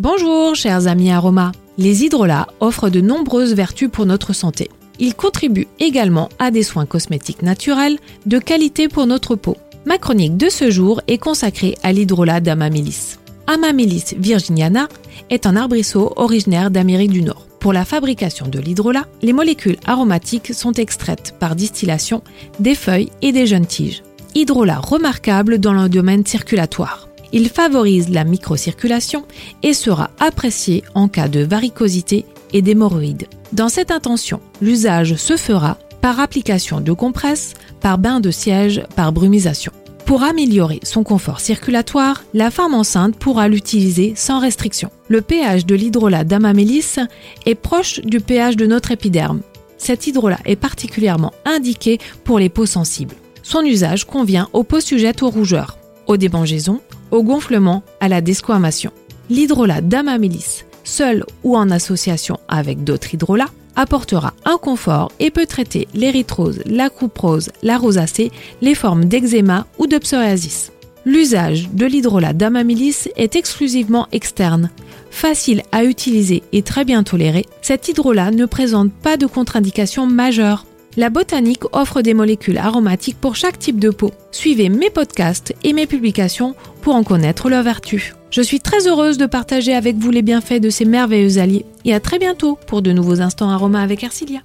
Bonjour chers amis aromas. Les hydrolats offrent de nombreuses vertus pour notre santé. Ils contribuent également à des soins cosmétiques naturels de qualité pour notre peau. Ma chronique de ce jour est consacrée à l'hydrolat d'Amamélis. Amamélis virginiana est un arbrisseau originaire d'Amérique du Nord. Pour la fabrication de l'hydrolat, les molécules aromatiques sont extraites par distillation des feuilles et des jeunes tiges. Hydrolat remarquable dans le domaine circulatoire. Il favorise la microcirculation et sera apprécié en cas de varicosité et d'hémorroïdes. Dans cette intention, l'usage se fera par application de compresse, par bain de siège, par brumisation. Pour améliorer son confort circulatoire, la femme enceinte pourra l'utiliser sans restriction. Le pH de l'hydrolat d'amamélis est proche du pH de notre épiderme. Cet hydrolat est particulièrement indiqué pour les peaux sensibles. Son usage convient aux peaux sujettes aux rougeurs, aux démangeaisons, au gonflement, à la desquamation. L'hydrolat d'amamélis, seul ou en association avec d'autres hydrolats, apportera un confort et peut traiter l'érythrose, la couprose, la rosacée, les formes d'eczéma ou de psoriasis. L'usage de l'hydrolat d'amamélis est exclusivement externe. Facile à utiliser et très bien toléré, cet hydrolat ne présente pas de contre-indication majeure. La botanique offre des molécules aromatiques pour chaque type de peau. Suivez mes podcasts et mes publications pour en connaître leurs vertus. Je suis très heureuse de partager avec vous les bienfaits de ces merveilleux alliés et à très bientôt pour de nouveaux instants aromas avec Ercilia.